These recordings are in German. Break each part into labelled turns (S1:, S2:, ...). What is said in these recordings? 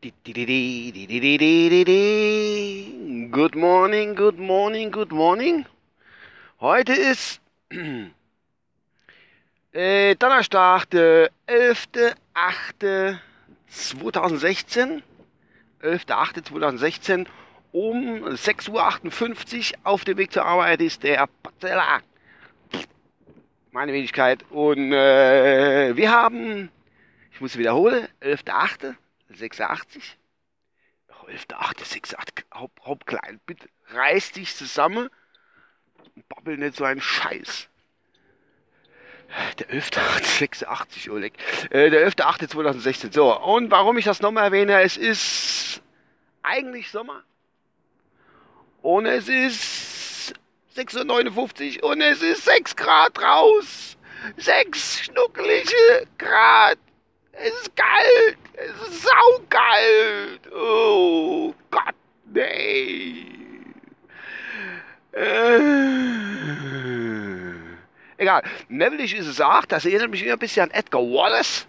S1: Good morning, good morning, good morning. Heute ist äh, Donnerstag, der 11.08.2016. 11.08.2016 um 6.58 Uhr auf dem Weg zur Arbeit ist der Batzella. Meine Wenigkeit. Und äh, wir haben, ich muss wiederholen, 11.08. 86. 11.8. 86. Haupt, Haupt klein. Bitte reiß dich zusammen und babbel nicht so einen Scheiß. Der 11.8.86, Oleg. Äh, der 11.8.2016. So, und warum ich das nochmal erwähne, es ist eigentlich Sommer. Und es ist 6.59 und es ist 6 Grad raus. 6 schnuckelige Grad. Es ist kalt. Es ist saukalt. Oh Gott, nee. Äh. Egal. Neville ist es auch. Das erinnert mich immer ein bisschen an Edgar Wallace.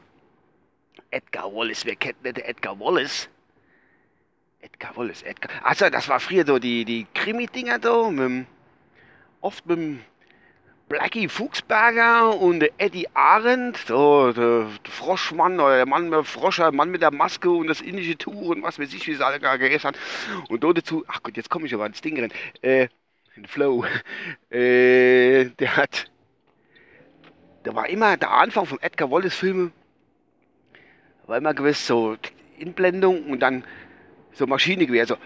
S1: Edgar Wallace, wer kennt nicht Edgar Wallace? Edgar Wallace, Edgar. Also, das war früher so die, die Krimi-Dinger da. Mit, oft mit dem Blackie Fuchsberger und Eddie Arendt, so, der, Froschmann oder der Mann mit Froscher, Mann mit der Maske und das indische Tuch und was weiß ich, wie sie alle gerade gegessen haben. Und dort dazu, ach Gott, jetzt komme ich aber ans Ding rein. Äh, in Flow. Äh, der hat, da war immer der Anfang von Edgar Wallace Filme, war immer gewiss so Inblendung und dann so Maschinengewehr, so.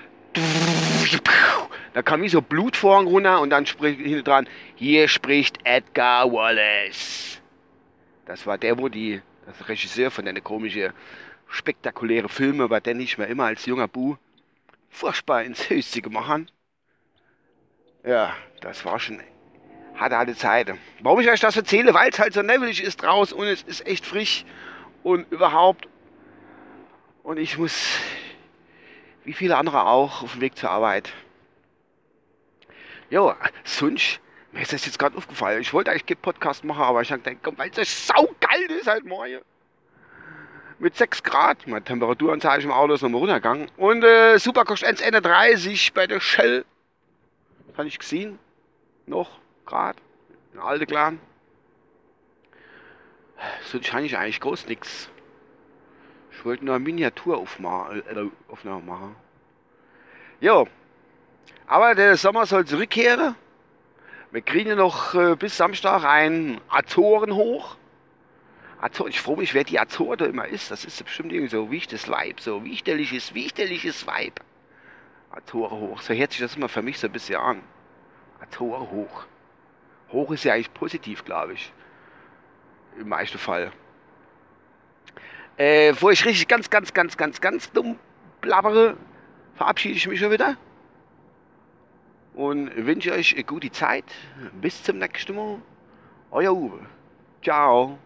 S1: Da kam wie so Blutvorhang runter und dann spricht hinten dran, hier spricht Edgar Wallace. Das war der, wo die, das Regisseur von deiner komischen, spektakuläre Filme, war der nicht mehr immer als junger Bu furchtbar ins Höchste gemacht. Ja, das war schon harte, harte Zeit. Warum ich euch das erzähle? Weil es halt so nevelig ist draußen und es ist echt frisch und überhaupt. Und ich muss, wie viele andere auch, auf dem Weg zur Arbeit. Jo, sonst, mir ist das jetzt gerade aufgefallen. Ich wollte eigentlich keinen Podcast machen, aber ich habe gedacht, komm, weil es so saukalt ist halt morgen. Mit 6 Grad. Meine Temperaturanzeige im Auto ist nochmal runtergegangen. Und äh, Superkost 1,30 bei der Shell. Habe ich gesehen. Noch, Grad. Eine alte Clan. Sonst habe ich eigentlich groß nichts. Ich wollte nur eine Miniaturaufnahme äh, machen. Jo. Aber der Sommer soll zurückkehren. Wir kriegen ja noch äh, bis Samstag einen Azoren hoch. Azor, ich freue mich, wer die Azoren da immer ist. Das ist bestimmt irgendwie so wichtiges Weib. So wichtiges, wichtiges Weib. Azoren hoch. So hört sich das immer für mich so ein bisschen an. Azoren hoch. Hoch ist ja eigentlich positiv, glaube ich. Im meisten Fall. Äh, wo ich richtig ganz, ganz, ganz, ganz, ganz dumm blabbere, verabschiede ich mich schon wieder. Und wünsche euch eine gute Zeit. Bis zum nächsten Mal. Euer Uwe. Ciao.